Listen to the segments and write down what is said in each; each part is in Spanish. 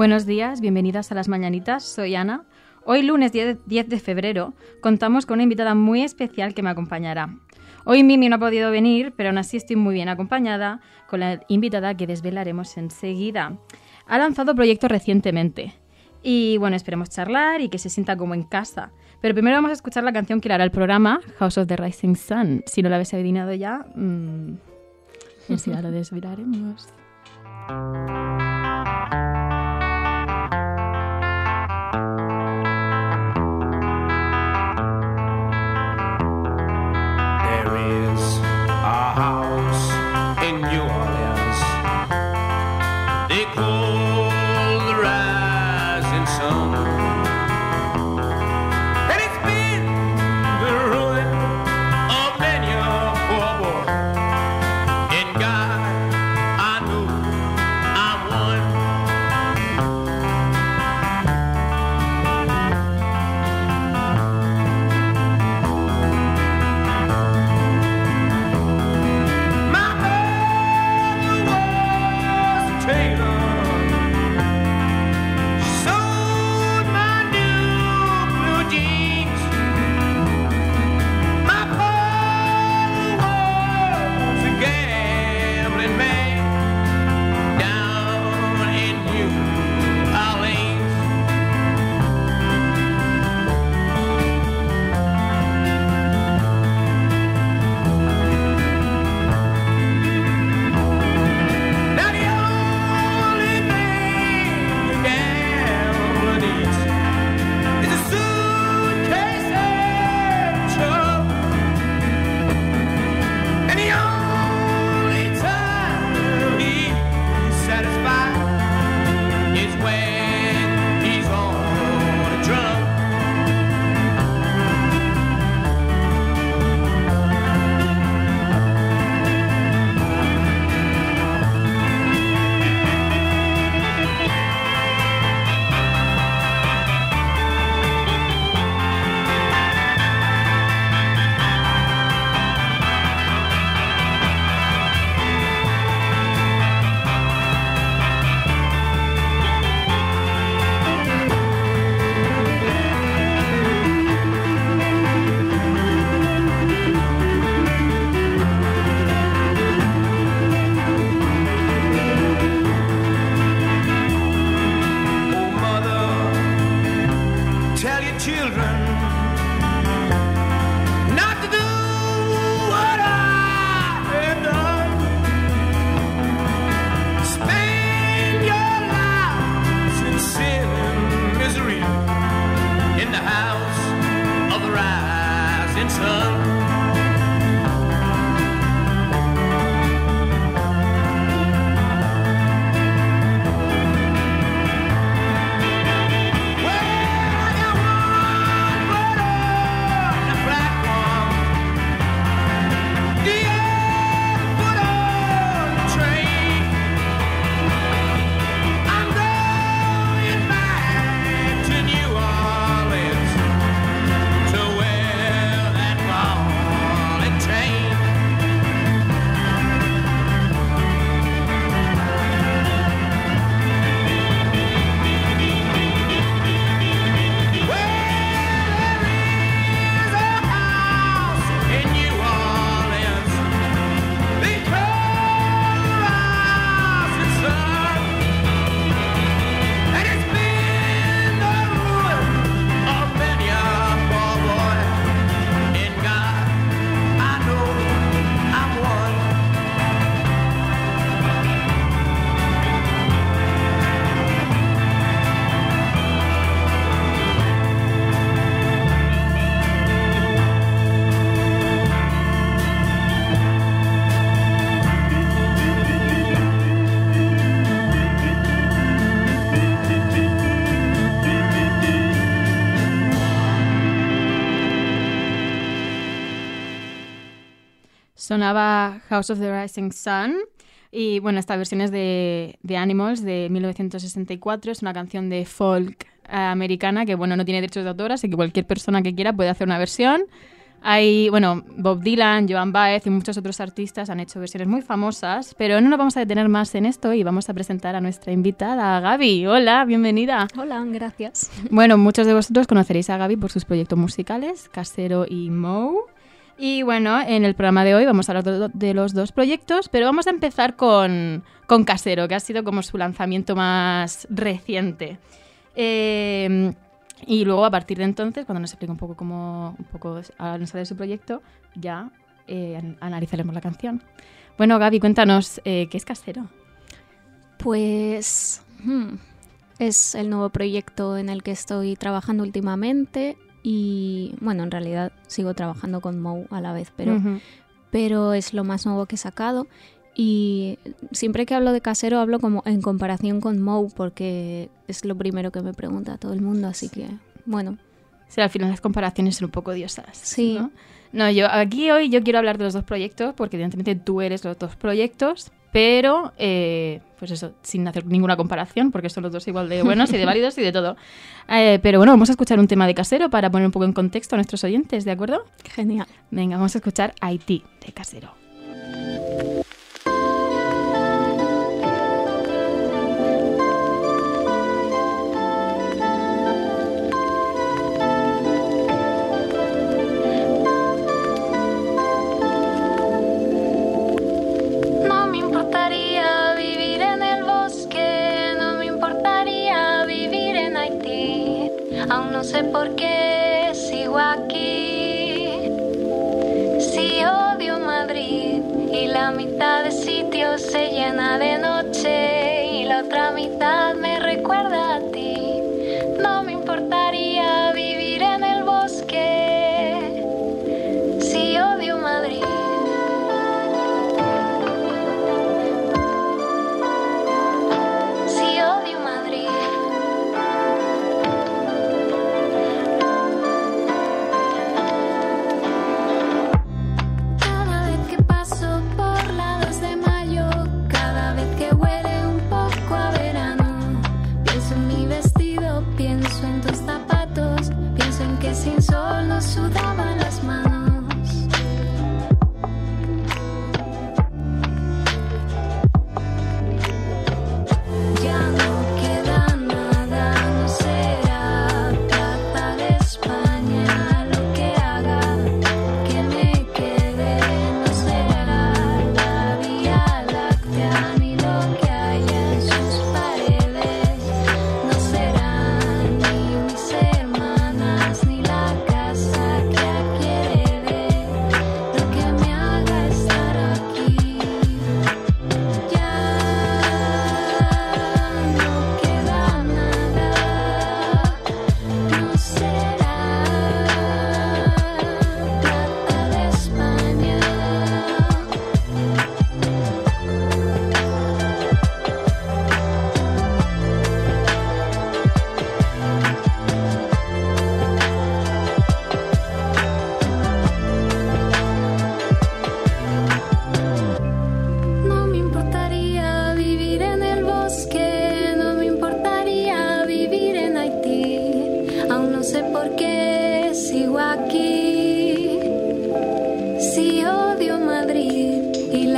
Buenos días, bienvenidas a las mañanitas. Soy Ana. Hoy lunes 10 de febrero contamos con una invitada muy especial que me acompañará. Hoy Mimi no ha podido venir, pero aún así estoy muy bien acompañada con la invitada que desvelaremos enseguida. Ha lanzado proyectos recientemente y bueno, esperemos charlar y que se sienta como en casa. Pero primero vamos a escuchar la canción que le hará el programa, House of the Rising Sun. Si no la habéis adivinado ya, mmm, lo desvelaremos. you are. Sonaba House of the Rising Sun. Y bueno, esta versión es de, de Animals de 1964. Es una canción de folk americana que, bueno, no tiene derechos de autor, así que cualquier persona que quiera puede hacer una versión. Hay, bueno, Bob Dylan, Joan Baez y muchos otros artistas han hecho versiones muy famosas, pero no nos vamos a detener más en esto y vamos a presentar a nuestra invitada, Gaby. Hola, bienvenida. Hola, gracias. Bueno, muchos de vosotros conoceréis a Gaby por sus proyectos musicales, Casero y Mou. Y bueno, en el programa de hoy vamos a hablar de los dos proyectos, pero vamos a empezar con, con Casero, que ha sido como su lanzamiento más reciente. Eh, y luego, a partir de entonces, cuando nos explique un poco cómo un poco sale su proyecto, ya eh, analizaremos la canción. Bueno, Gaby, cuéntanos, eh, ¿qué es Casero? Pues hmm, es el nuevo proyecto en el que estoy trabajando últimamente y, bueno, en realidad sigo trabajando con Mo a la vez, pero, pero es lo más nuevo que he sacado. Y siempre que hablo de casero hablo como en comparación con Mo porque es lo primero que me pregunta todo el mundo, así que bueno. Sí, al final las comparaciones son un poco diosas. Sí. ¿no? yo aquí hoy yo quiero hablar de los dos proyectos porque evidentemente tú eres los dos proyectos, pero eh, pues eso, sin hacer ninguna comparación porque son los dos igual de buenos y de válidos y de todo. Eh, pero bueno, vamos a escuchar un tema de casero para poner un poco en contexto a nuestros oyentes, ¿de acuerdo? Genial. Venga, vamos a escuchar Haití de casero. No sé por qué sigo aquí. Si odio Madrid y la mitad de sitios se llena de noche y la otra mitad me recuerda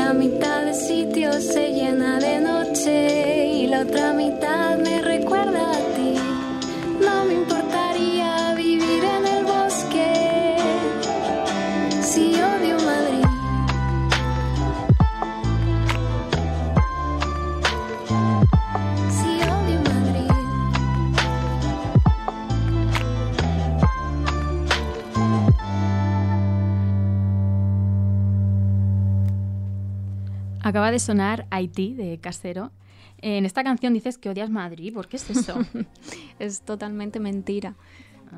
La mitad del sitio se llena de noche y la otra mitad Acaba de sonar Haití de Casero. En esta canción dices que odias Madrid. ¿Por qué es eso? es totalmente mentira.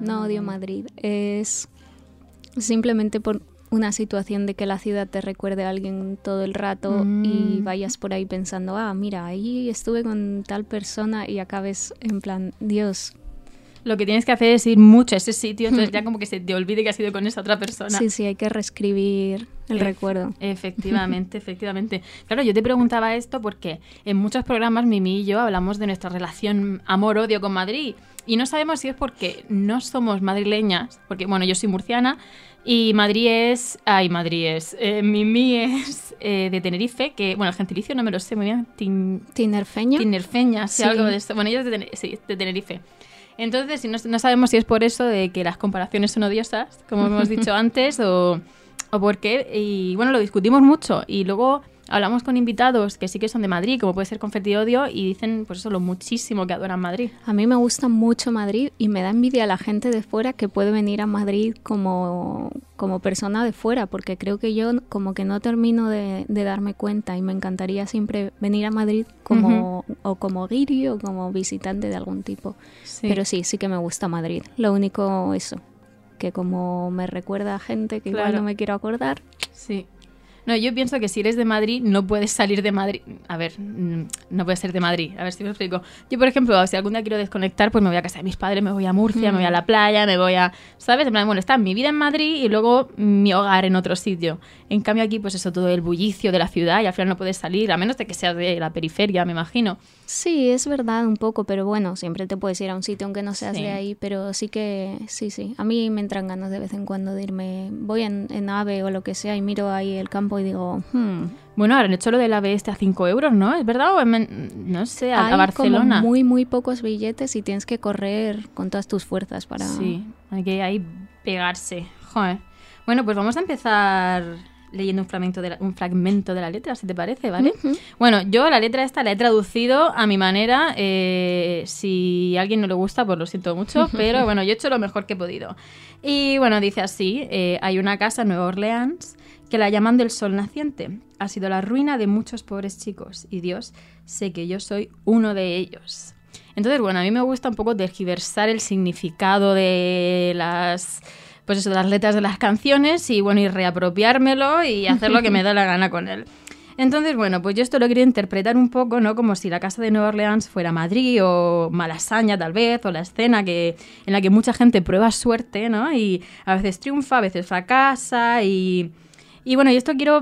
No odio ah. Madrid. Es simplemente por una situación de que la ciudad te recuerde a alguien todo el rato y mm. vayas por ahí pensando, ah, mira, ahí estuve con tal persona y acabes en plan, Dios, lo que tienes que hacer es ir mucho a ese sitio, entonces ya como que se te olvide que has ido con esa otra persona. Sí, sí, hay que reescribir el recuerdo. Efectivamente, efectivamente. Claro, yo te preguntaba esto porque en muchos programas Mimi y yo hablamos de nuestra relación amor-odio con Madrid y no sabemos si es porque no somos madrileñas, porque bueno, yo soy murciana y Madrid es... Ay, Madrid es... Eh, Mimi es eh, de Tenerife, que bueno, el gentilicio no me lo sé muy bien. Tin, ¿Tinerfeña? Tinerfeña, sí, Sí. algo de esto. Bueno, ella es de, Tener- sí, de Tenerife. Entonces, si no, no sabemos si es por eso de que las comparaciones son odiosas, como hemos dicho antes, o, o por qué. Y bueno, lo discutimos mucho. Y luego hablamos con invitados que sí que son de Madrid, como puede ser Confetti Odio, y dicen, pues eso, lo muchísimo que adoran Madrid. A mí me gusta mucho Madrid y me da envidia la gente de fuera que puede venir a Madrid como, como persona de fuera, porque creo que yo como que no termino de, de darme cuenta y me encantaría siempre venir a Madrid como o como guiri o como visitante de algún tipo. Sí. Pero sí, sí que me gusta Madrid. Lo único eso, que como me recuerda a gente que igual no me quiero acordar. Sí. No, yo pienso que si eres de Madrid, no puedes salir de Madrid. A ver, mm, no puedes ser de Madrid. A ver si me explico. Yo, por ejemplo, si algún día quiero desconectar, pues me voy a casa de mis padres, me voy a Murcia, me voy a la playa, me voy a. ¿Sabes? En plan, bueno, está mi vida en Madrid y luego mi hogar en otro sitio. En cambio, aquí, pues eso, todo el bullicio de la ciudad y al final no puedes salir, a menos de que seas de la periferia, me imagino. Sí, es verdad un poco, pero bueno, siempre te puedes ir a un sitio aunque no seas Sí. de ahí, pero sí que, sí, sí. A mí me entran ganas de vez en cuando de irme, voy en, en AVE o lo que sea y miro ahí el campo y digo, hmm, Bueno, ahora han hecho lo del AVE este a 5 euros, ¿no? ¿Es verdad? O no sé, a, a hay Barcelona. como muy, muy pocos billetes y tienes que correr con todas tus fuerzas para... Sí, hay que ahí pegarse. Joder. Bueno, pues vamos a empezar leyendo un fragmento de la, un fragmento de la letra, si te parece, ¿vale? Bueno, yo la letra esta la he traducido a mi manera. eh, si a alguien no le gusta, pues lo siento mucho, pero bueno, yo he hecho lo mejor que he podido. Y bueno, dice así, eh, hay una casa en Nueva Orleans que la llaman del sol naciente. Ha sido la ruina de muchos pobres chicos y Dios sé que yo soy uno de ellos. Entonces, bueno, a mí me gusta un poco tergiversar el significado de las pues eso, de las letras de las canciones y bueno, y reapropiármelo y hacer lo que me da la gana con él. Entonces, bueno, pues yo esto lo quería interpretar un poco, ¿no? Como si la casa de Nueva Orleans fuera Madrid o Malasaña, tal vez, o la escena que, en la que mucha gente prueba suerte, ¿no? Y a veces triunfa, a veces fracasa y... Y bueno, y esto quiero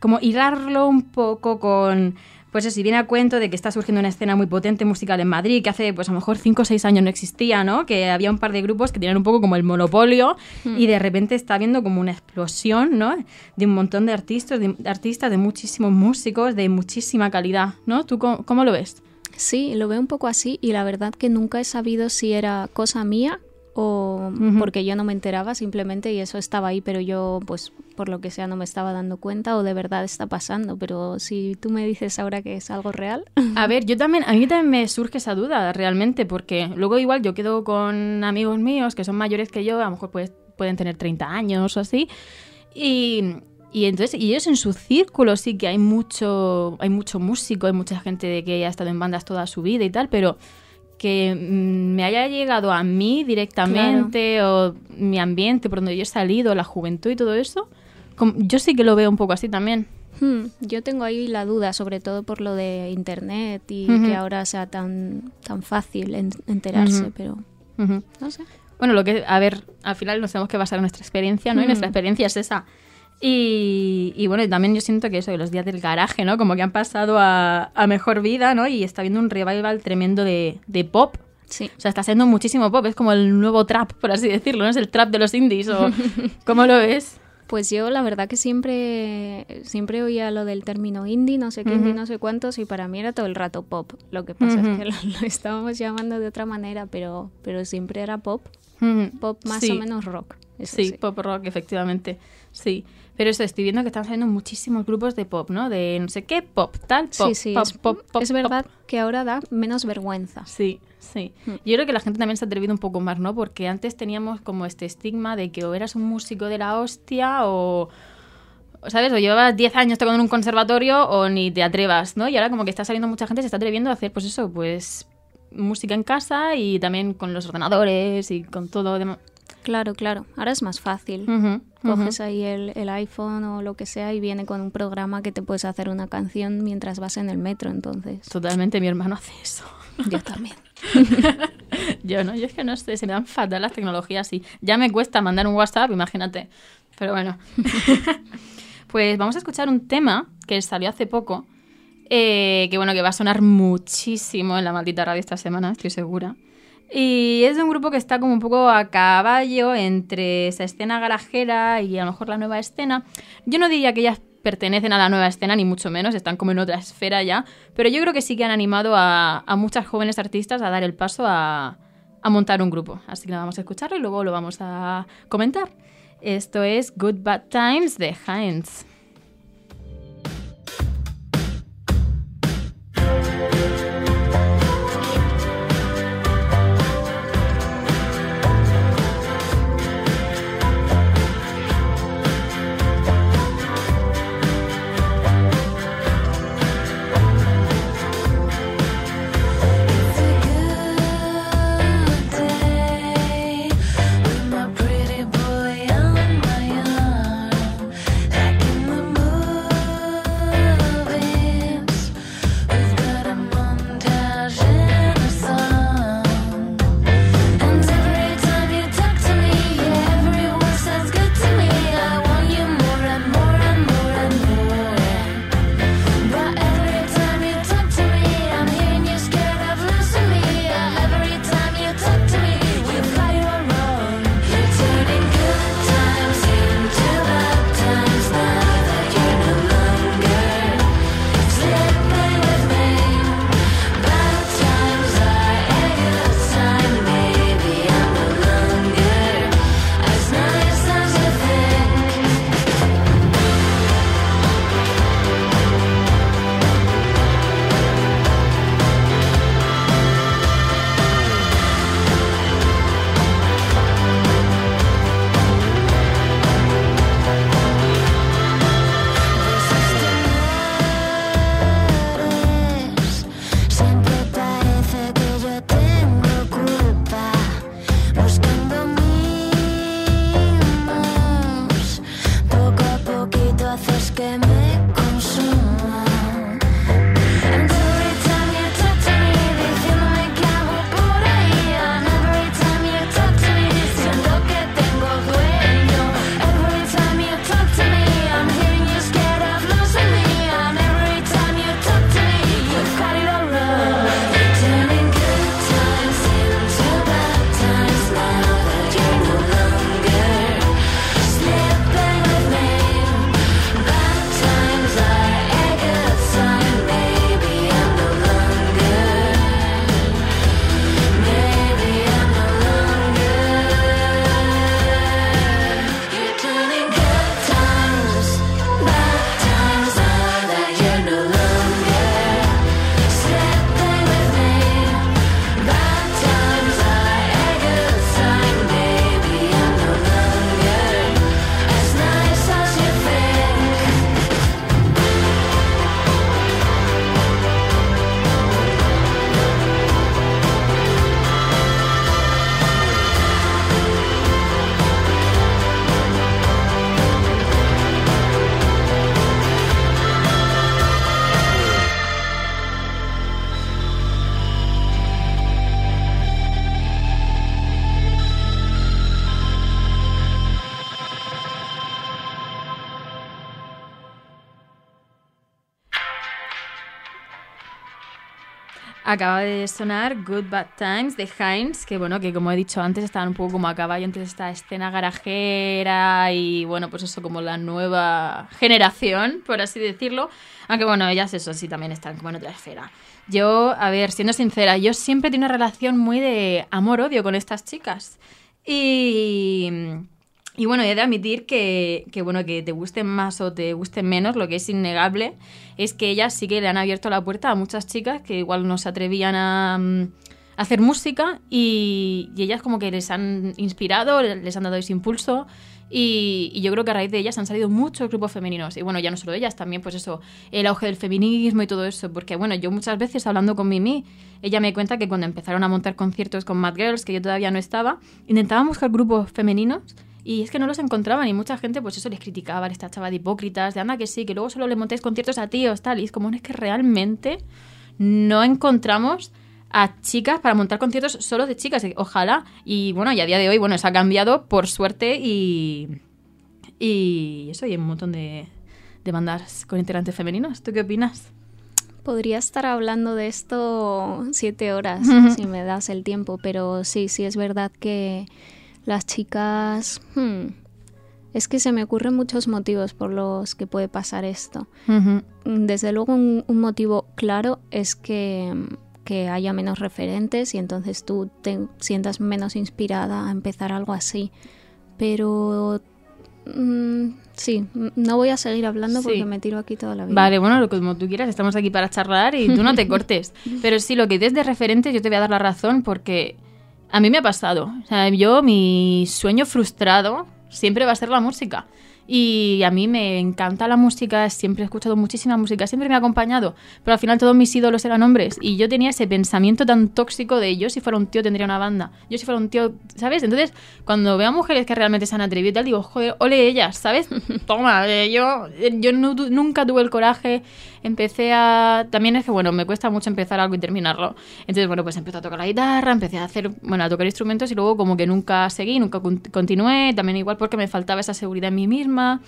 como hilarlo un poco con, pues eso, si viene a cuento de que está surgiendo una escena muy potente musical en Madrid, que hace pues a lo mejor 5 o 6 años no existía, ¿no? Que había un par de grupos que tenían un poco como el monopolio y de repente está habiendo como una explosión, ¿no? De un montón de artistas, de, de artistas, de muchísimos músicos, de muchísima calidad, ¿no? ¿Tú cómo, cómo lo ves? Sí, lo veo un poco así y la verdad que nunca he sabido si era cosa mía o porque yo no me enteraba simplemente y eso estaba ahí, pero yo pues por lo que sea no me estaba dando cuenta o de verdad está pasando, pero si tú me dices ahora que es algo real, A ver, yo también, a mí también me surge esa duda realmente, porque luego igual yo quedo con amigos míos que son mayores que yo, a lo mejor pues, pueden tener 30 años o así, y, y entonces, y ellos en su círculo sí que hay mucho, hay mucho músico, hay mucha gente de que ha estado en bandas toda su vida y tal, pero que mm, me haya llegado a mí directamente o mi ambiente por donde yo he salido, la juventud y todo eso, yo sí que lo veo un poco así también. Hmm, yo tengo ahí la duda, sobre todo por lo de internet y Ujú. que ahora sea tan tan fácil en- enterarse, Ujú. pero Ujú. no sé. Bueno, lo que, a ver, al final nos tenemos que basar en nuestra experiencia, ¿no? Y Mm. nuestra experiencia es esa. Y, y bueno, también yo siento que eso, de los días del garaje, ¿no? Como que han pasado a, a mejor vida, ¿no? Y está habiendo un revival tremendo de, de pop. Sí. O sea, está siendo muchísimo pop, es como el nuevo trap, por así decirlo, ¿no? Es el trap de los indies, o ¿cómo lo ves? Pues yo la verdad que siempre siempre oía lo del término indie, no sé qué, indie, no sé cuántos, y para mí era todo el rato pop. Lo que pasa es que lo, lo estábamos llamando de otra manera, pero, pero siempre era pop, pop más Sí. o menos rock. eso Sí, pop rock, efectivamente. Sí. Pero eso, estoy viendo que están saliendo muchísimos grupos de pop, ¿no? De no sé qué, pop, tal, pop, Sí, sí, pop, es, pop, pop, es pop. verdad que ahora da menos vergüenza. Sí, sí. Mm. Yo creo que la gente también se ha atrevido un poco más, ¿no? Porque antes teníamos como este estigma de que o eras un músico de la hostia o... ¿Sabes? O llevabas 10 años tocando en un conservatorio o ni te atrevas, ¿no? Y ahora como que está saliendo mucha gente, se está atreviendo a hacer, pues eso, pues música en casa y también con los ordenadores y con todo demás. Claro, claro, ahora es más fácil. Coges ahí el, el iPhone o lo que sea y viene con un programa que te puedes hacer una canción mientras vas en el metro, entonces Totalmente, mi hermano hace eso. yo también. Yo no, yo es que no sé, se me dan fatal las tecnologías y ya me cuesta mandar un WhatsApp, imagínate. Pero bueno. pues vamos a escuchar un tema que salió hace poco, eh, que bueno, que va a sonar muchísimo en la maldita radio esta semana, estoy segura. Y es de un grupo que está como un poco a caballo entre esa escena garajera y a lo mejor la nueva escena. Yo no diría que ellas pertenecen a la nueva escena, ni mucho menos, están como en otra esfera ya, pero yo creo que sí que han animado a, a muchas jóvenes artistas a dar el paso a, a montar un grupo. Así que vamos a escucharlo y luego lo vamos a comentar. Esto es Good Bad Times de Heinz. Acaba de sonar Good Bad Times de Heinz, que bueno, que como he dicho antes, estaban un poco como a caballo entre esta escena garajera y bueno, pues eso como la nueva generación, por así decirlo. Aunque bueno, ellas eso sí también están como en otra esfera. Yo, a ver, siendo sincera, yo siempre he tenido una relación muy de amor-odio con estas chicas. Y, y bueno, he de admitir que, que, bueno, que te gusten más o te gusten menos, lo que es innegable es que ellas sí que le han abierto la puerta a muchas chicas que igual no se atrevían a, mm, hacer música y, y ellas como que les han inspirado, les han dado ese impulso y, y yo creo que a raíz de ellas han salido muchos grupos femeninos. Y bueno, ya no solo ellas, también pues eso, el auge del feminismo y todo eso. Porque bueno, yo muchas veces hablando con Mimi, ella me cuenta que cuando empezaron a montar conciertos con Mad Girls, que yo todavía no estaba, intentaban buscar grupos femeninos y es que no los encontraban y mucha gente pues eso les criticaba, les tachaba de hipócritas, de anda que sí, que luego solo le montáis conciertos a tíos, tal. Y es como, es que realmente no encontramos a chicas para montar conciertos solo de chicas. Ojalá. Y bueno, y a día de hoy, bueno, se ha cambiado por suerte y. Y eso, y hay un montón de, de bandas con integrantes femeninos. ¿Tú qué opinas? Podría estar hablando de esto siete horas si me das el tiempo, pero sí, sí es verdad que las chicas... Hmm, es que se me ocurren muchos motivos por los que puede pasar esto. Desde luego un, motivo claro es que, haya menos referentes y entonces tú te sientas menos inspirada a empezar algo así. Pero mm, sí, no voy a seguir hablando porque me tiro aquí toda la vida. Vale, bueno, lo como tú quieras, estamos aquí para charlar y tú no te cortes. Pero sí, lo que dices de referentes yo te voy a dar la razón porque a mí me ha pasado. O sea, yo mi sueño frustrado siempre va a ser la música. Y a mí me encanta la música, siempre he escuchado muchísima música, siempre me ha acompañado, pero al final todos mis ídolos eran hombres y yo tenía ese pensamiento tan tóxico de yo si fuera un tío tendría una banda, yo si fuera un tío, ¿sabes? Entonces, cuando veo a mujeres que realmente se han atrevido y tal, digo, joder, ole ellas, ¿sabes? Toma, eh, yo, yo nunca tuve el coraje empecé a... También es que, bueno, me cuesta mucho empezar algo y terminarlo. Entonces, bueno, pues empecé a tocar la guitarra, empecé a hacer, bueno, a tocar instrumentos y luego como que nunca seguí, nunca continué, también igual porque me faltaba esa seguridad en mí misma.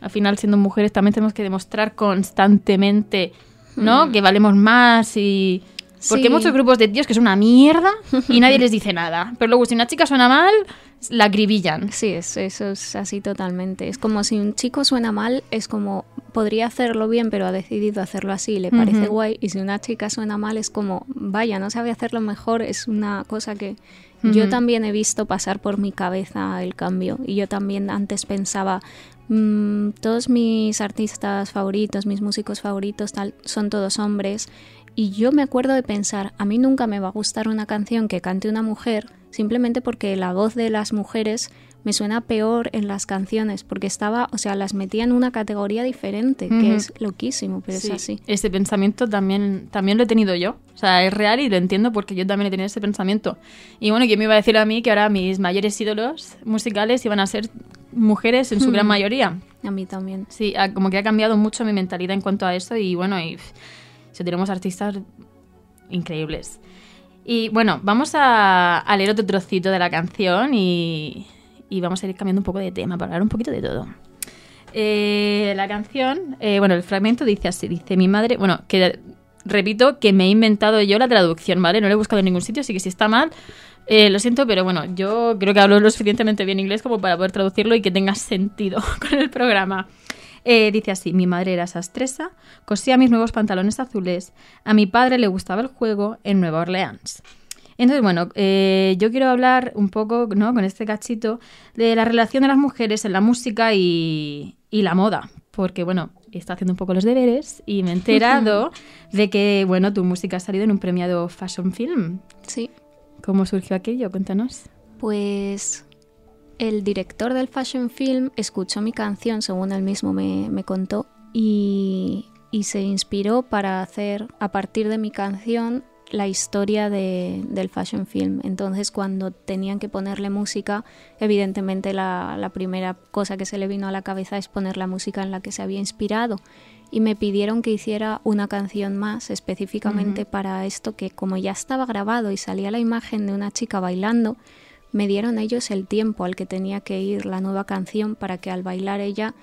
Al final, siendo mujeres, también tenemos que demostrar constantemente, ¿no? Mm. Que valemos más y... Porque hay muchos grupos de tíos que son una mierda y nadie les dice nada. Pero luego, si una chica suena mal, la acribillan. Sí, eso es así totalmente. Es como si un chico suena mal, es como, podría hacerlo bien, pero ha decidido hacerlo así le parece guay. Y si una chica suena mal, es como, vaya, no sabe hacerlo mejor. Es una cosa que yo también he visto pasar por mi cabeza el cambio. Y yo también antes pensaba, mm, todos mis artistas favoritos, mis músicos favoritos, tal, son todos hombres. Y yo me acuerdo de pensar, a mí nunca me va a gustar una canción que cante una mujer, simplemente porque la voz de las mujeres me suena peor en las canciones, porque estaba, o sea, las metía en una categoría diferente, que es loquísimo, pero es así. Ese pensamiento también, también lo he tenido yo. O sea, es real y lo entiendo porque yo también he tenido ese pensamiento. Y bueno, ¿quién me iba a decir a mí que ahora mis mayores ídolos musicales iban a ser mujeres en su gran mayoría? A mí también. Sí, como que ha cambiado mucho mi mentalidad en cuanto a eso y bueno, y, si tenemos artistas increíbles. Y bueno, vamos a, a leer otro trocito de la canción y, y vamos a ir cambiando un poco de tema para hablar un poquito de todo. Eh, la canción, eh, bueno, el fragmento dice así, dice mi madre, bueno, que repito que me he inventado yo la traducción, ¿vale? No lo he buscado en ningún sitio, así que si está mal, eh, lo siento, pero bueno, yo creo que hablo lo suficientemente bien inglés como para poder traducirlo y que tenga sentido con el programa. Dice así, mi madre era sastresa, cosía mis nuevos pantalones azules, a mi padre le gustaba el juego en Nueva Orleans. Entonces, bueno, eh, yo quiero hablar un poco, ¿no? Con este cachito de la relación de las mujeres en la música y, la moda. Porque, bueno, está haciendo un poco los deberes y me he enterado de que, bueno, tu música ha salido en un premiado Fashion Film. Sí. ¿Cómo surgió aquello? Cuéntanos. Pues el director del Fashion Film escuchó mi canción, según él mismo me, me contó, y, y, se inspiró para hacer, a partir de mi canción, la historia de, del fashion film. Entonces, cuando tenían que ponerle música, evidentemente la, la, primera cosa que se le vino a la cabeza es poner la música en la que se había inspirado. Y me pidieron que hiciera una canción más específicamente para esto, que como ya estaba grabado y salía la imagen de una chica bailando, me dieron ellos el tiempo al que tenía que ir la nueva canción para que al bailar ella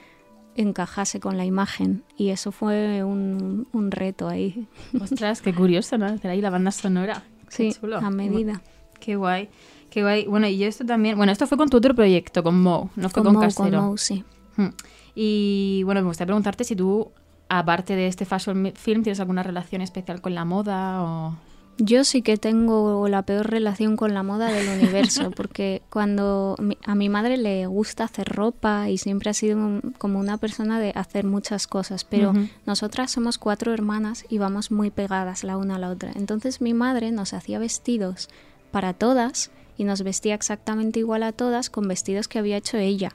encajase con la imagen y eso fue un, un reto ahí. Ostras, qué curioso, ¿no? Hacer ahí la banda sonora. sí, a medida. Qué guay, qué guay. Bueno, y yo esto también, bueno, esto fue con tu otro proyecto, con Mo, no fue con, con Casero. Con Mo, sí. Hmm. Y bueno, me gustaría preguntarte si tú, aparte de este fashion film, tienes alguna relación especial con la moda o... Yo sí que tengo la peor relación con la moda del universo, porque cuando a mi madre le gusta hacer ropa y siempre ha sido como una persona de hacer muchas cosas, pero nosotras somos cuatro hermanas y vamos muy pegadas la una a la otra. Entonces mi madre nos hacía vestidos para todas y nos vestía exactamente igual a todas con vestidos que había hecho ella.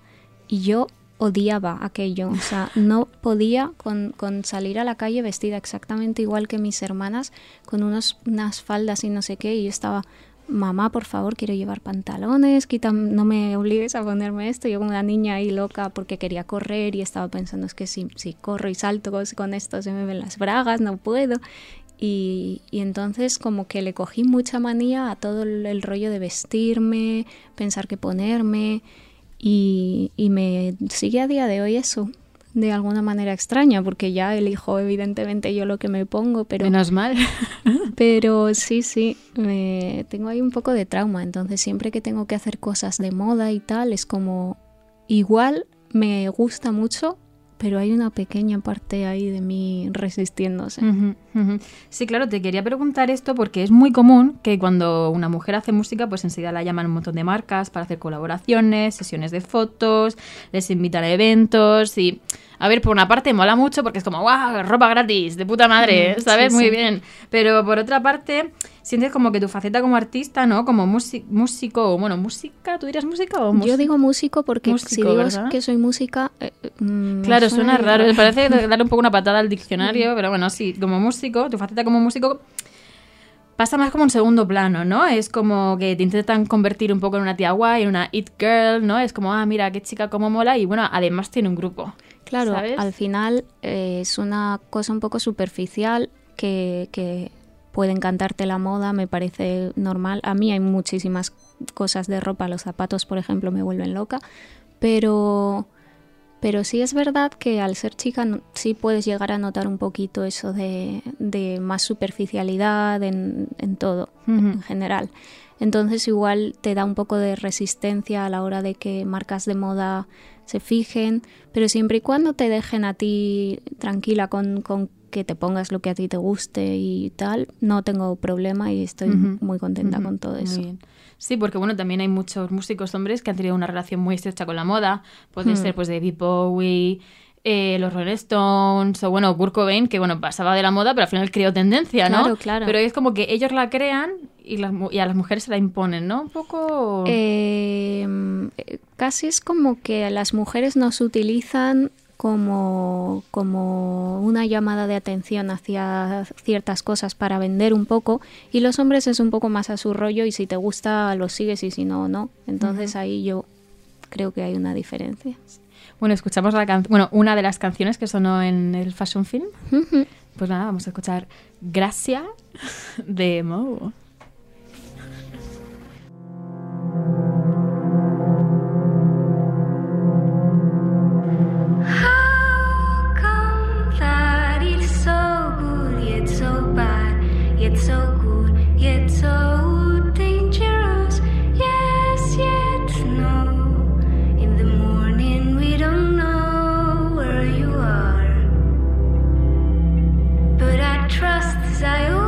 Y yo odiaba aquello, o sea, no podía con, salir a la calle vestida exactamente igual que mis hermanas, con unos, unas faldas y no sé qué, y yo estaba, mamá, por favor, quiero llevar pantalones, quita, no me obligues a ponerme esto, yo como una niña ahí loca porque quería correr y estaba pensando, es que si, si corro y salto con, esto se me ven las bragas, no puedo, y, y, entonces como que le cogí mucha manía a todo el rollo de vestirme, pensar qué ponerme, y, me sigue a día de hoy eso. de alguna manera extraña, porque ya elijo evidentemente yo lo que me pongo, pero... Menos mal. pero sí, sí, me, tengo ahí un poco de trauma, entonces siempre que tengo que hacer cosas de moda y tal, es como igual me gusta mucho, pero hay una pequeña parte ahí de mí resistiéndose. Sí, claro, te quería preguntar esto porque es muy común que cuando una mujer hace música, pues enseguida la llaman un montón de marcas para hacer colaboraciones, sesiones de fotos, les invitan a eventos y... A ver, por una parte mola mucho porque es como, ¡guau! Ropa gratis, de puta madre, ¿sabes? muy bien. Pero por otra parte, sientes como que tu faceta como artista, ¿no? Como músico, bueno, música, ¿tú dirías música o músico? Yo digo músico porque si digo que soy música... Eh, mm, claro, suena, raro, me parece darle un poco una patada al diccionario, pero bueno, sí, como músico, tu faceta como músico pasa más como un segundo plano, ¿no? Es como que te intentan convertir un poco en una tía guay, en una it girl, ¿no? Es como, ah, mira, qué chica como mola y bueno, además tiene un grupo. Claro, al final eh, es una cosa un poco superficial que, que puede encantarte la moda, me parece normal. A mí hay muchísimas cosas de ropa, los zapatos, por ejemplo, me vuelven loca, pero, pero sí es verdad que al ser chica sí puedes llegar a notar un poquito eso de, más superficialidad en, todo, en general. Entonces igual te da un poco de resistencia a la hora de que marcas de moda se fijen, pero siempre y cuando te dejen a ti tranquila con, con que te pongas lo que a ti te guste y tal, no tengo problema y estoy muy contenta con todo eso. Sí, porque bueno, también hay muchos músicos hombres que han tenido una relación muy estrecha con la moda. Puede hmm. ser pues David Bowie, eh, los Rolling Stones o bueno, Kurt Cobain, que bueno, pasaba de la moda, pero al final creó tendencia, ¿no? Claro, claro. Pero es como que ellos la crean y, las, y a las mujeres se la imponen, ¿no? Un poco... Em, casi es como que las mujeres nos utilizan como, como una llamada de atención hacia ciertas cosas para vender un poco y los hombres es un poco más a su rollo y si te gusta lo sigues y si no, no. Entonces ahí yo creo que hay una diferencia. Bueno, escuchamos la bueno, una de las canciones que sonó en el Fashion Film. Pues nada, vamos a escuchar Gracia de Mo. as I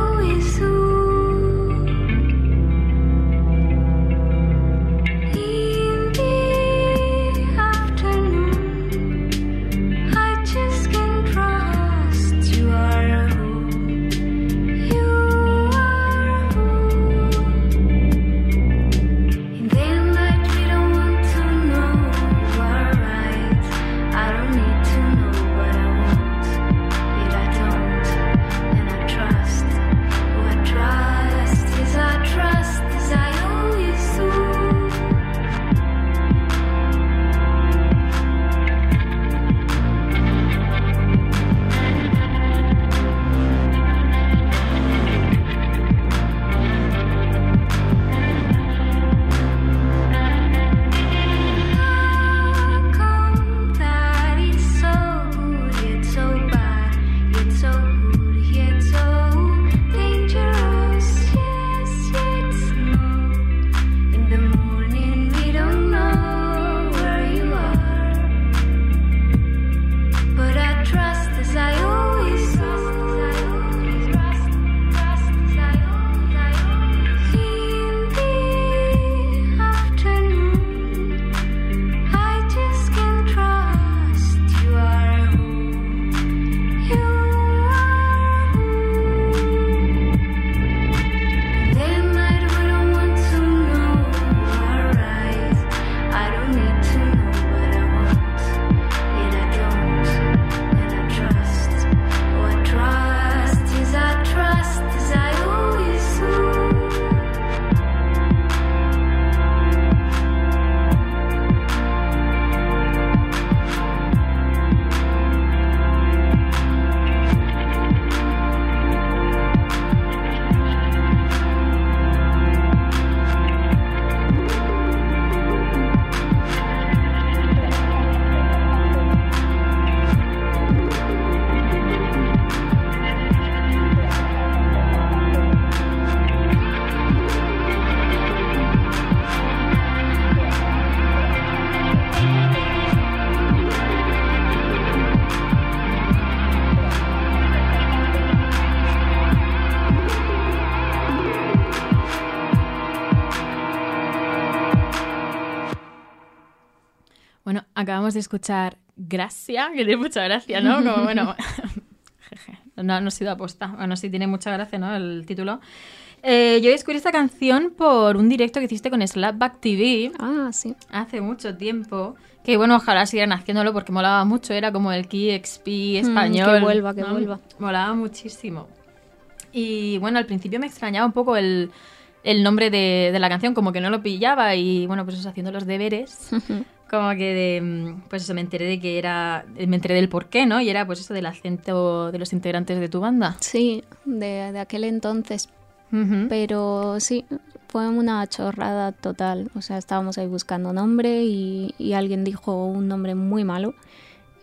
acabamos de escuchar Gracia, que tiene mucha gracia, ¿no? Como, bueno, no, no ha sido aposta. Bueno, sí tiene mucha gracia, ¿no? El título. Eh, yo descubrí esta canción por un directo que hiciste con Slapback TV. Ah, sí. Hace mucho tiempo. Que bueno, ojalá siguieran haciéndolo porque molaba mucho. Era como el KXP español. Mm, que vuelva, que ¿no? vuelva. Molaba muchísimo. Y bueno, al principio me extrañaba un poco el, el nombre de, de la canción, como que no lo pillaba. Y bueno, pues haciendo los deberes. como que de, pues eso, me enteré de que era, me enteré del por qué, ¿no? Y era pues eso del acento de los integrantes de tu banda. Sí, de, de aquel entonces. Pero sí, fue una chorrada total. O sea, estábamos ahí buscando nombre y, y alguien dijo un nombre muy malo.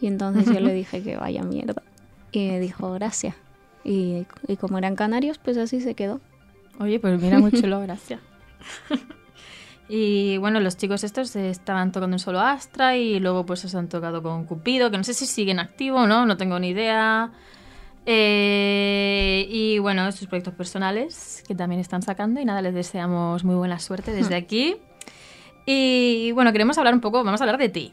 Y entonces yo le dije que vaya mierda. Y dijo gracias. Y, y como eran canarios, pues así se quedó. Oye, pues mira, muy chulo, gracias. y bueno, los chicos estos estaban tocando en solo Astra y luego pues se han tocado con Cupido, que no sé si siguen activo, ¿no? No tengo ni idea. Eh, y bueno, sus proyectos personales que también están sacando y nada, les deseamos muy buena suerte desde aquí. Y bueno, queremos hablar un poco, vamos a hablar de ti.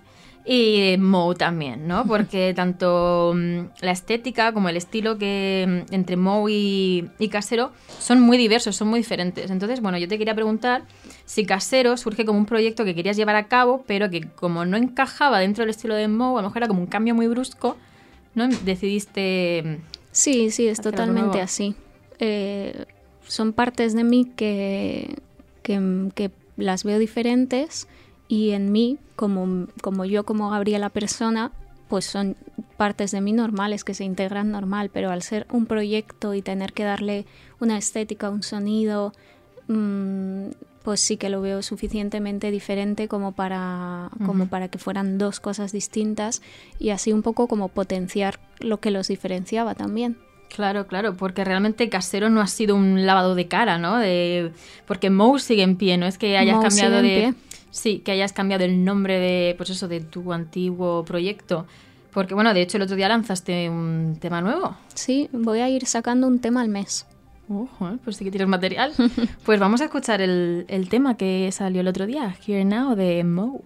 Y de Mo también, ¿no? Porque tanto mm, la estética como el estilo que mm, entre Mo y, y Casero son muy diversos, son muy diferentes. Entonces, bueno, yo te quería preguntar si Casero surge como un proyecto que querías llevar a cabo, pero que como no encajaba dentro del estilo de Mo, a lo mejor era como un cambio muy brusco, ¿no? Decidiste... mm, Sí, sí, es totalmente así. Eh, son partes de mí que, que, que las veo diferentes y en mí, como, como yo, como Gabriela persona, pues son partes de mí normales que se integran normal, pero al ser un proyecto y tener que darle una estética, un sonido, mm, pues sí que lo veo suficientemente diferente como para, como para que fueran dos cosas distintas y así un poco como potenciar lo que los diferenciaba también. Claro, claro, porque realmente Casero no ha sido un lavado de cara, ¿no? De... Porque Moe sigue en pie, no es que hayas Moe cambiado de... Sí, que hayas cambiado el nombre de, pues eso, de tu antiguo proyecto. Porque, bueno, de hecho el otro día lanzaste un tema nuevo. Sí, voy a ir sacando un tema al mes. Ojo, ¿eh? pues sí que tienes material. pues vamos a escuchar el, el tema que salió el otro día, Here Now, de Moe.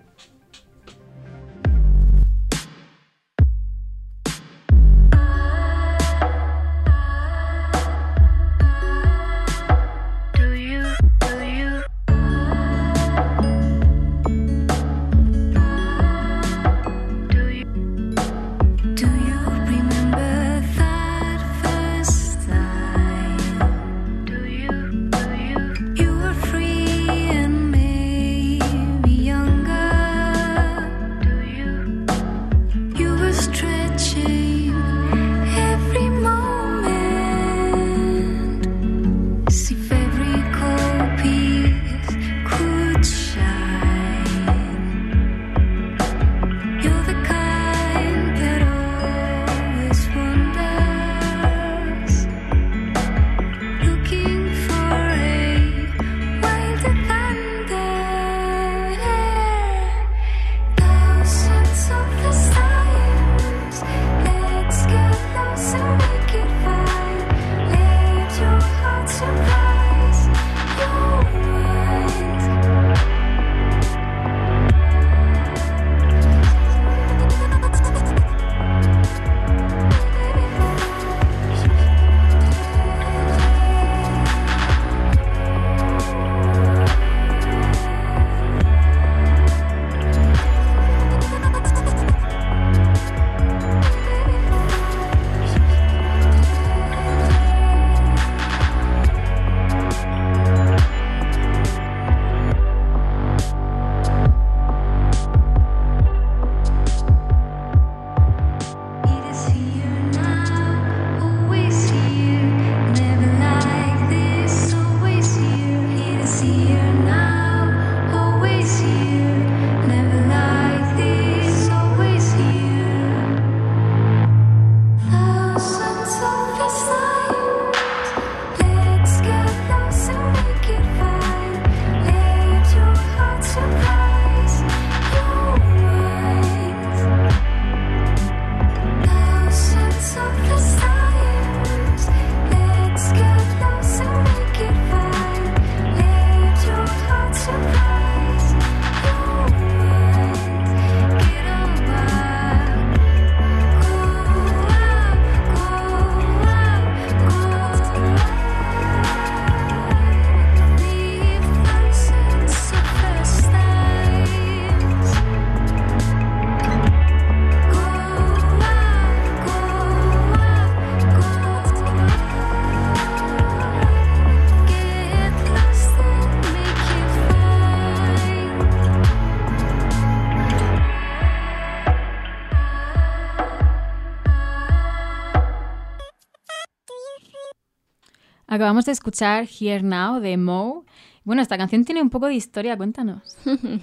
Acabamos de escuchar Here Now de Mo. Bueno, esta canción tiene un poco de historia, cuéntanos.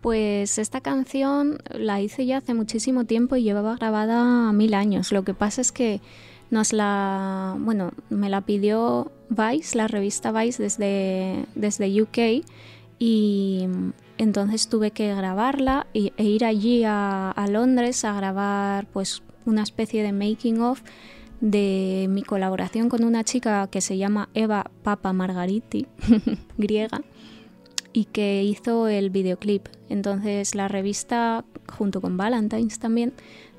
Pues esta canción la hice ya hace muchísimo tiempo y llevaba grabada mil años. Lo que pasa es que nos la, bueno, me la pidió Vice, la revista Vice desde, desde UK y entonces tuve que grabarla e ir allí a, a Londres a grabar pues una especie de making of de mi colaboración con una chica que se llama Eva Papa Margariti, griega, y que hizo el videoclip. Entonces la revista, junto con Valentine's también,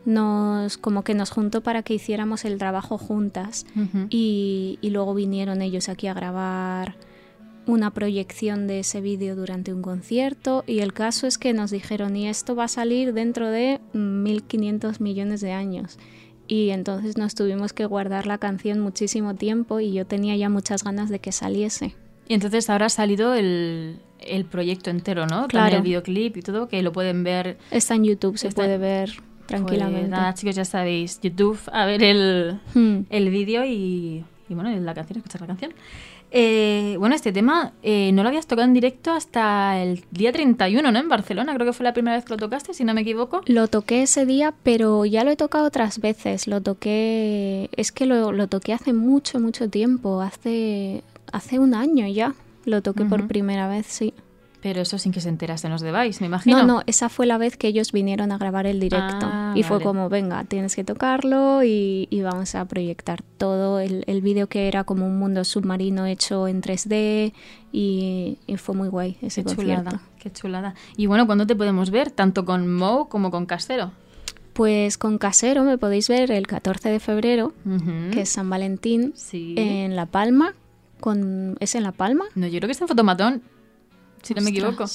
nos como que nos juntó para que hiciéramos el trabajo juntas. Y, y, luego vinieron ellos aquí a grabar una proyección de ese vídeo durante un concierto y el caso es que nos dijeron y esto va a salir dentro de 1500 millones de años y entonces nos tuvimos que guardar la canción muchísimo tiempo y yo tenía ya muchas ganas de que saliese. Y entonces ahora ha salido el, el proyecto entero, ¿no? Claro. el videoclip y todo, que lo pueden ver. Está en YouTube, se puede ver tranquilamente. Pues nada, chicos, ya sabéis, YouTube, a ver el, hmm. el vídeo y, y, bueno, la canción, escuchar la canción. Eh, bueno, este tema eh, no lo habías tocado en directo hasta el día 31, ¿no? En Barcelona, creo que fue la primera vez que lo tocaste, si no me equivoco. Lo toqué ese día, pero ya lo he tocado otras veces. Lo toqué, es que lo, lo toqué hace mucho, mucho tiempo, hace, hace un año ya. Lo toqué por primera vez, sí. Pero eso sin que se enterasen los de Vice, me imagino. No, no, esa fue la vez que ellos vinieron a grabar el directo. Ah, y fue como, venga, tienes que tocarlo y, vamos a proyectar todo. El, el vídeo que era como un mundo submarino hecho en 3D y, fue muy guay ese qué concierto. Chulada, qué chulada. Y bueno, ¿cuándo te podemos ver? Tanto con Mo como con Casero. Pues con Casero me podéis ver el 14 de febrero, que es San Valentín, en La Palma. Con... ¿Es en La Palma? No, yo creo que es en Fotomatón si no me equivoco.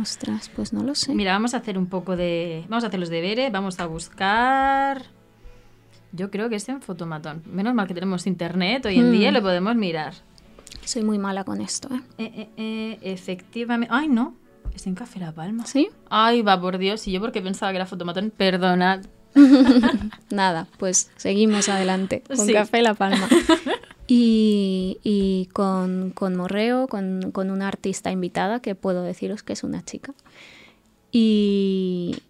Ostras, pues no lo sé. Mira, vamos a hacer un poco de... Vamos a hacer los deberes, vamos a buscar... Yo creo que es en Fotomatón. Menos mal que tenemos internet, hoy en día hmm. lo podemos mirar. Soy muy mala con esto, ¿eh? Eh, ¿eh? eh, efectivamente... Ay, no. Es en Café La Palma. ¿Sí? Ay, va, por Dios. Y yo porque pensaba que era Fotomatón, perdonad. Nada, pues seguimos adelante con Café La Palma. Y, con, Morreo, con, una artista invitada, que puedo deciros que es una chica. Y,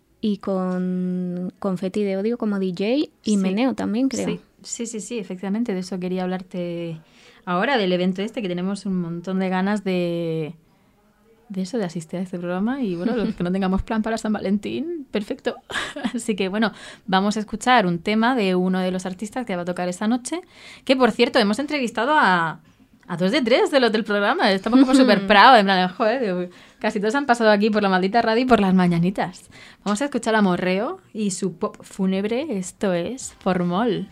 con, con Feti de Odio como DJ y Meneo también, creo. Sí. sí, sí, efectivamente, de eso quería hablarte ahora, del evento este, que tenemos un montón de ganas de, de eso, de asistir a este programa. Y bueno, los que no tengamos plan para San Valentín, perfecto. Así que bueno, vamos a escuchar un tema de uno de los artistas que va a tocar esta noche. Que por cierto, hemos entrevistado a, a dos de tres de los del programa. Estamos como súper proud, en plan, joder, casi todos han pasado aquí por la maldita radio y por las mañanitas. Vamos a escuchar a Morreo y su pop fúnebre. Esto es Formol.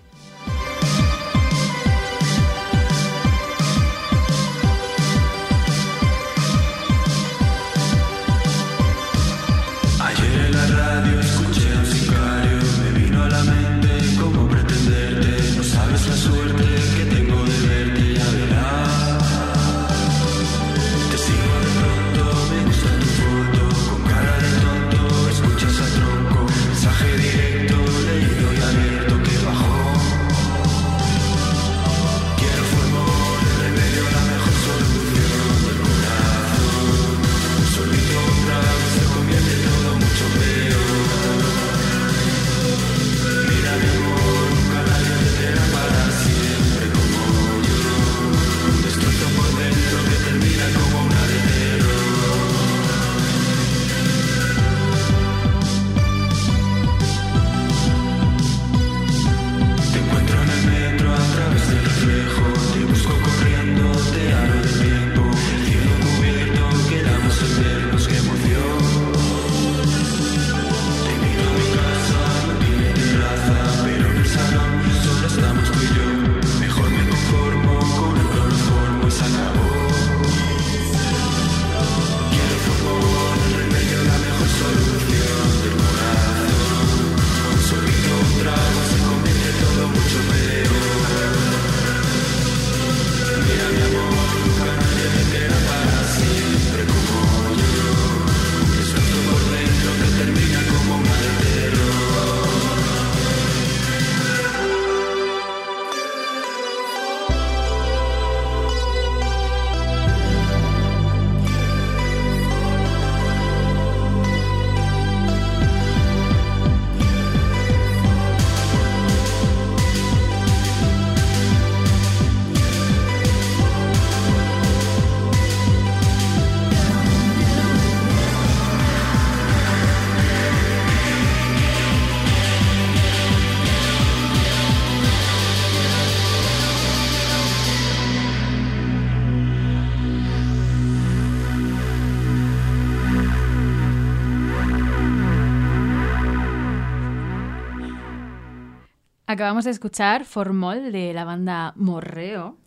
Acabamos de escuchar Formol de la banda Morreo,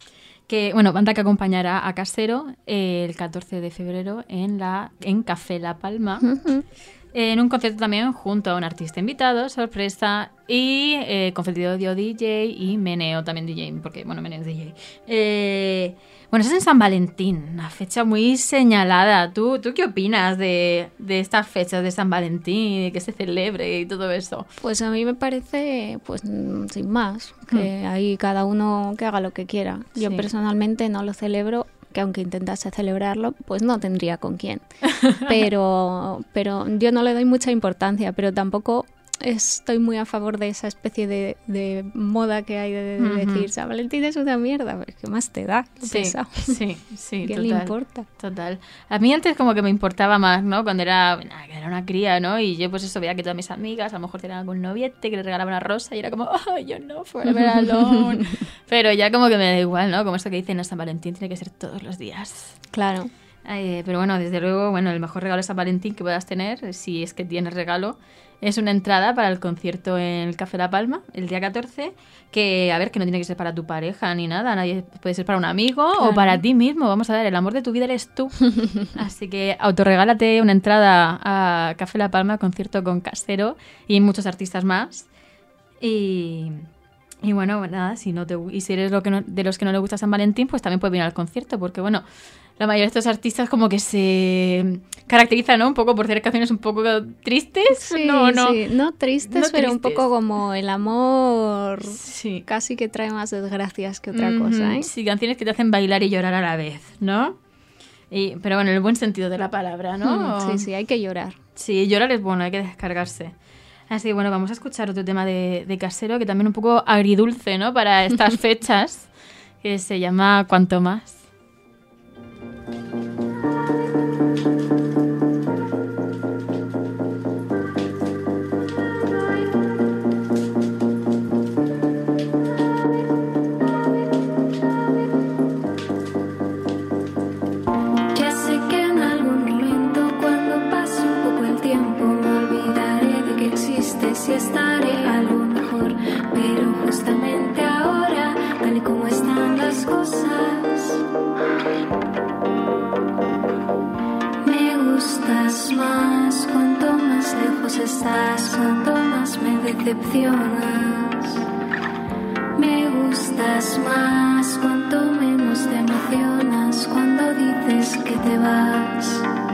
que bueno, banda que acompañará a Casero el 14 de febrero en la en Café La Palma. En un concierto también junto a un artista invitado, sorpresa, y eh, con Dio DJ y Meneo también DJ, porque bueno, Meneo es DJ. Eh, bueno, es en San Valentín, una fecha muy señalada. ¿Tú, tú qué opinas de, de estas fechas de San Valentín, de que se celebre y todo eso? Pues a mí me parece, pues sin más, que hmm. ahí cada uno que haga lo que quiera. Yo personalmente no lo celebro que aunque intentase celebrarlo, pues no tendría con quién. Pero, pero yo no le doy mucha importancia, pero tampoco estoy muy a favor de esa especie de, moda que hay de, decir San Valentín es una mierda, pues, ¿qué más te da? Sí, sí, sí, ¿Qué le importa? Total. A mí antes como que me importaba más, ¿no? Cuando era, era una cría, ¿no? Y yo pues eso veía que todas mis amigas a lo mejor tenían algún noviete que le regalaban una rosa y era como, oh, yo no, forever alone. Pero ya como que me da igual, ¿no? Como esto que dicen, San Valentín tiene que ser todos los días. Claro. Eh, pero bueno, desde luego, bueno, el mejor regalo de San Valentín que puedas tener, si es que tienes regalo, es una entrada para el concierto en el Café La Palma el día 14, que a ver, que no tiene que ser para tu pareja ni nada, nadie puede ser para un amigo o para ti mismo, vamos a ver, el amor de tu vida eres tú. Así que autorregálate una entrada a Café La Palma, concierto con Casero y muchos artistas más. Y, y bueno, nada, si no te, y si eres lo que de los que no le gusta San Valentín, pues también puedes venir al concierto, porque bueno, la mayoría de estos artistas como que se caracterizan ¿no? un poco por hacer canciones un poco tristes. Sí, no, no. no tristes, pero un poco como el amor sí. casi que trae más desgracias que otra cosa. ¿eh? Sí, canciones que te hacen bailar y llorar a la vez, ¿no? Y, pero bueno, en el buen sentido de la palabra, ¿no? sí, sí, hay que llorar. Sí, llorar es bueno, hay que descargarse. Así que bueno, vamos a escuchar otro tema de, de Casero que también un poco agridulce, ¿no? Para estas fechas, que se llama Cuanto más. Decepcionas. Me gustas más cuanto menos te emocionas cuando dices que te vas.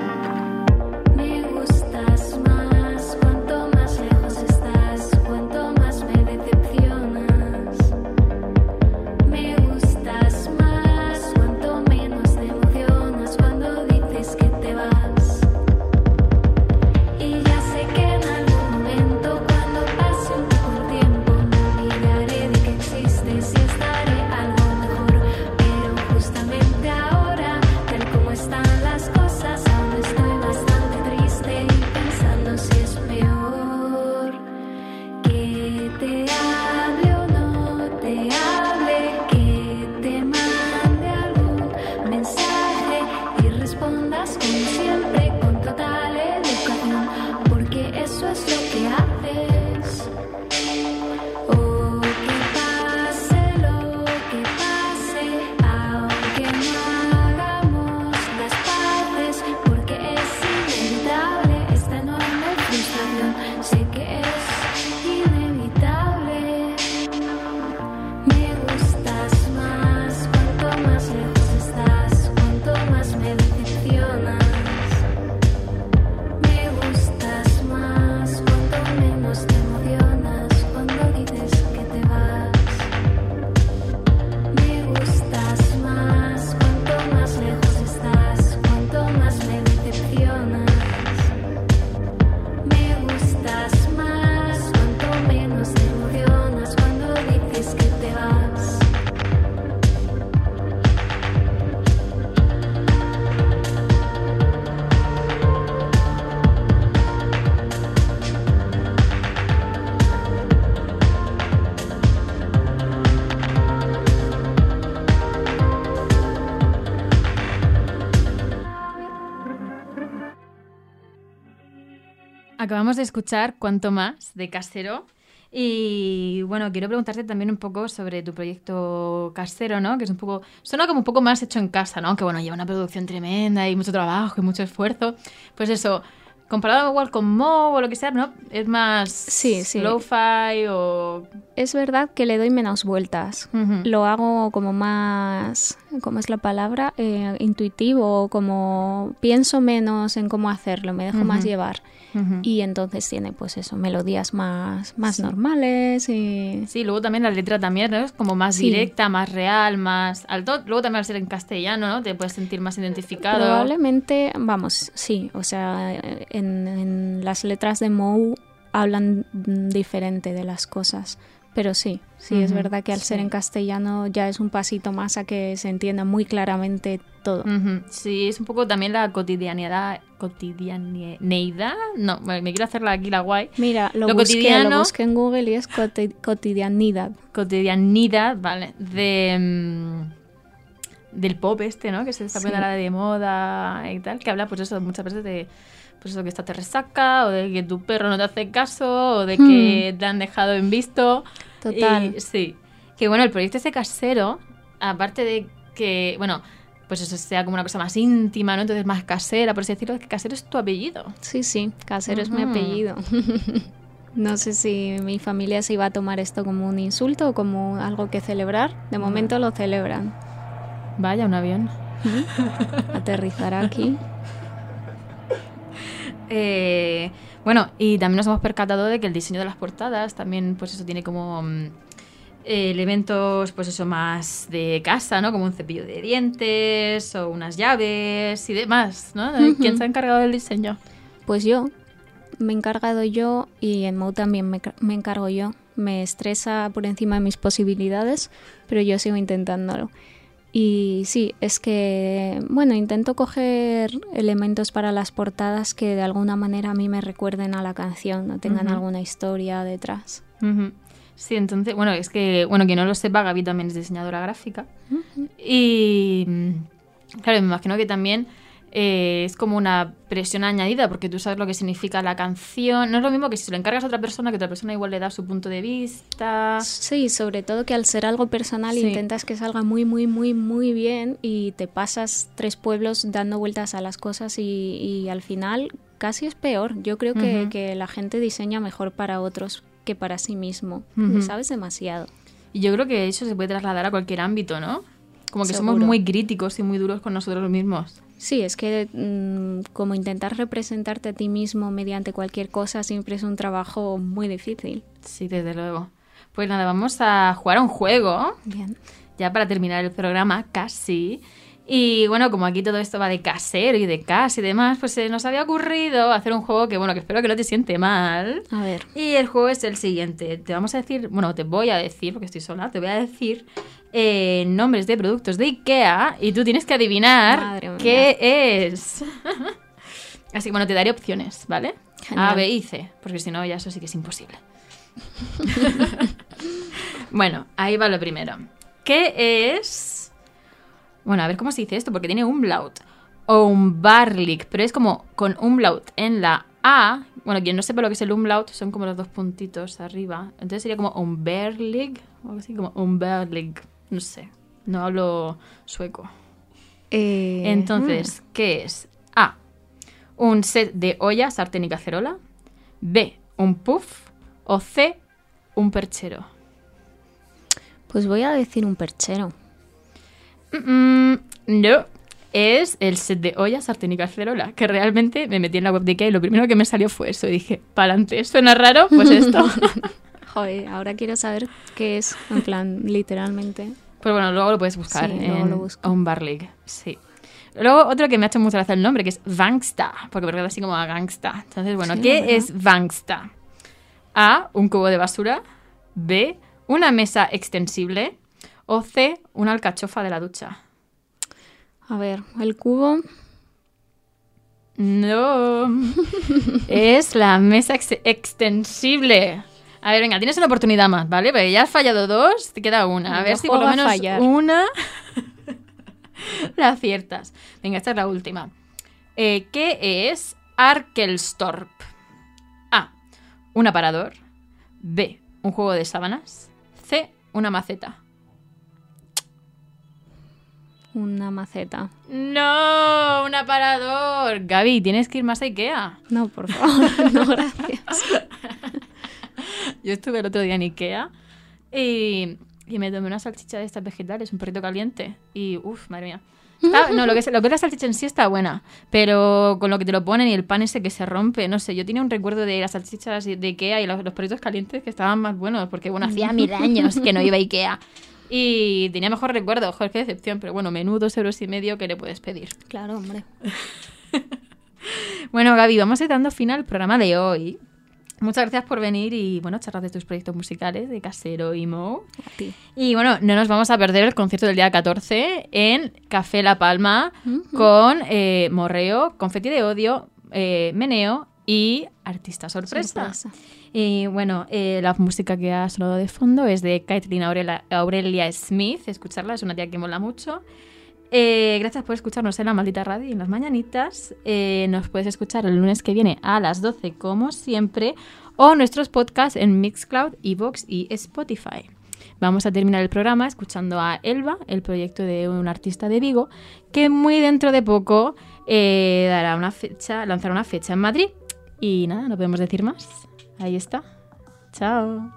Acabamos de escuchar Cuanto más de Casero Y bueno, quiero preguntarte también un poco sobre tu proyecto casero, ¿no? Que es un poco. Suena como un poco más hecho en casa, ¿no? Que bueno, lleva una producción tremenda y mucho trabajo y mucho esfuerzo. Pues eso, comparado igual con Mo o lo que sea, ¿no? Es más Sí, sí. lo-fi o... Es verdad que le doy menos vueltas. Ujú. Lo hago como más, ¿cómo es la palabra? Eh, intuitivo, como pienso menos en cómo hacerlo, me dejo más Ujú. llevar. Ujú. Y entonces tiene pues eso, melodías más, más normales y... Sí, luego también la letra también, ¿no? Es como más Sí. directa, más real, más alto. Luego también al ser en castellano, ¿no? Te puedes sentir más identificado. Probablemente, vamos, sí, o sea, en, en las letras de Moe hablan diferente de las cosas, pero sí, sí, es verdad que al ser sí. en castellano ya es un pasito más a que se entienda muy claramente todo. Sí, es un poco también la cotidianidad. ¿Cotidianeidad? No, me quiero hacerla aquí la guay. Mira, lo, Lo busqué, cotidiano- lo busqué en Google y es coti- cotidianidad. Cotidianidad, vale. De. mm, del pop este, ¿no? Que se está Sí. poniendo ahora de moda y tal. Que habla, pues eso, muchas veces de. Pues eso, que esta te resaca, o de que tu perro no te hace caso, o de que te han dejado en visto. Total. Y- sí. Que bueno, el proyecto ese casero, aparte de que, bueno, pues eso sea como una cosa más íntima, ¿no? Entonces más casera, por así decirlo, que casero es tu apellido. Sí, sí, casero es mi apellido. no sé si mi familia se iba a tomar esto como un insulto o como algo que celebrar. De momento lo celebran. Vaya, un avión. Aterrizará aquí. Eh, bueno, y también nos hemos percatado de que el diseño de las portadas también, pues eso tiene como mm, eh, elementos, pues eso, más de casa, ¿no? Como un cepillo de dientes o unas llaves y demás, ¿no? ¿Quién se ha encargado del diseño? Pues yo, me he encargado yo y en Mo también me, me encargo yo. Me estresa por encima de mis posibilidades, pero yo sigo intentándolo. Y sí, es que, bueno, intento coger elementos para las portadas que de alguna manera a mí me recuerden a la canción, no tengan alguna historia detrás. Sí, entonces, bueno, es que, bueno, quien no lo sepa, Gaby también es diseñadora gráfica. Y, claro, me imagino que también eh, es como una presión añadida, porque tú sabes lo que significa la canción. No es lo mismo que si se lo encargas a otra persona, que otra persona igual le da su punto de vista. Sí, sobre todo que al ser algo personal Sí. intentas que salga muy, muy, muy, muy bien y te pasas tres pueblos dando vueltas a las cosas y, y al final casi es peor. Yo creo que, la gente diseña mejor para otros que para sí mismo. Sabes demasiado. Y yo creo que eso se puede trasladar a cualquier ámbito, ¿no? Como que somos muy críticos y muy duros con nosotros mismos. Sí, es que mm, como intentar representarte a ti mismo mediante cualquier cosa siempre es un trabajo muy difícil. Sí, desde luego. Pues nada, vamos a jugar a un juego. Bien. ya para terminar el programa, casi. Y bueno, como aquí todo esto va de casero y de casa y demás, pues se nos había ocurrido hacer un juego que, bueno, que espero que no te siente mal. A ver. Y el juego es el siguiente. Te vamos a decir, bueno, te voy a decir, porque estoy sola, te voy a decir eh, nombres de productos de IKEA y tú tienes que adivinar qué es. Así que bueno, te daré opciones, ¿vale? Genial. A, B y C, porque si no, ya eso sí que es imposible. bueno, ahí va lo primero. ¿Qué es? Bueno, a ver cómo se dice esto, porque tiene umlaut. O un barlic, pero es como con umlaut en la A. Bueno, quien no sepa lo que es el umlaut, son como los dos puntitos arriba. Entonces sería como un berlig, o algo así como un berlig. No sé, no hablo sueco. Eh, Entonces, ¿qué es? A. Un set de olla, sartén y cacerola. B. Un puff. O C. Un perchero. mm, Pues voy a decir un perchero. Mm, mm, no. Es el set de olla, sartén y cacerola. Que realmente me metí en la web de Ikea y lo primero que me salió fue eso. Y dije, ¿pa'lante? ¿Suena raro? Pues esto. Joder, ahora quiero saber qué es, en plan, literalmente. Pues bueno, luego lo puedes buscar Sí, en. On Bar League. Sí. Luego otro que me ha hecho mucha gracia el nombre, que es Vangsta, porque me así como a gangsta. Entonces, bueno, Sí, ¿qué es Vangsta? A, un cubo de basura. B, una mesa extensible. O C, una alcachofa de la ducha. A ver, el cubo. No. es la mesa ex- extensible. A ver, venga, tienes una oportunidad más, ¿vale? Porque ya has fallado dos, te queda una. A ver si por lo menos una la aciertas. Venga, esta es la última. Eh, ¿Qué es Arkelstorp? A. Un aparador. B. un juego de sábanas. C, una maceta. Una maceta. No, un aparador. Gaby, tienes que ir más a Ikea. No, por favor, no, gracias. Yo estuve el otro día en Ikea y, y me tomé una salchicha de estas vegetales, un perrito caliente. Y, uff, madre mía. Está- no, lo que, es, lo que es la salchicha en sí está buena, pero con lo que te lo ponen y el pan ese que se rompe, no sé, yo tenía un recuerdo de las salchichas de Ikea y los, los perritos calientes que estaban más buenos, porque bueno, hacía mil años que no iba a Ikea. Y tenía mejor recuerdo, joder, qué decepción, pero bueno, menú dos euros y medio que le puedes pedir. Claro, hombre. Bueno, Gaby, vamos a ir dando fin al programa de hoy. Muchas gracias por venir y, bueno, charlar de tus proyectos musicales de Casero y Mo. Y, bueno, no nos vamos a perder el concierto del día 14 en Café La Palma con eh, Morreo, Confeti de Odio, eh, Meneo y Artista Sorpresa. Sorpresa. Y, bueno, eh, la música que ha sonado de fondo es de Caitlin Aurelia, Aurelia Smith. Escucharla, es una tía que mola mucho. Eh, gracias por escucharnos en la maldita radio y en las mañanitas. Eh, nos puedes escuchar el lunes que viene a las 12, como siempre, o nuestros podcasts en Mixcloud, Evox y Spotify. Vamos a terminar el programa escuchando a Elba, el proyecto de un artista de Vigo, que muy dentro de poco eh, dará una fecha, lanzará una fecha en Madrid. Y nada, no podemos decir más. Ahí está. Chao.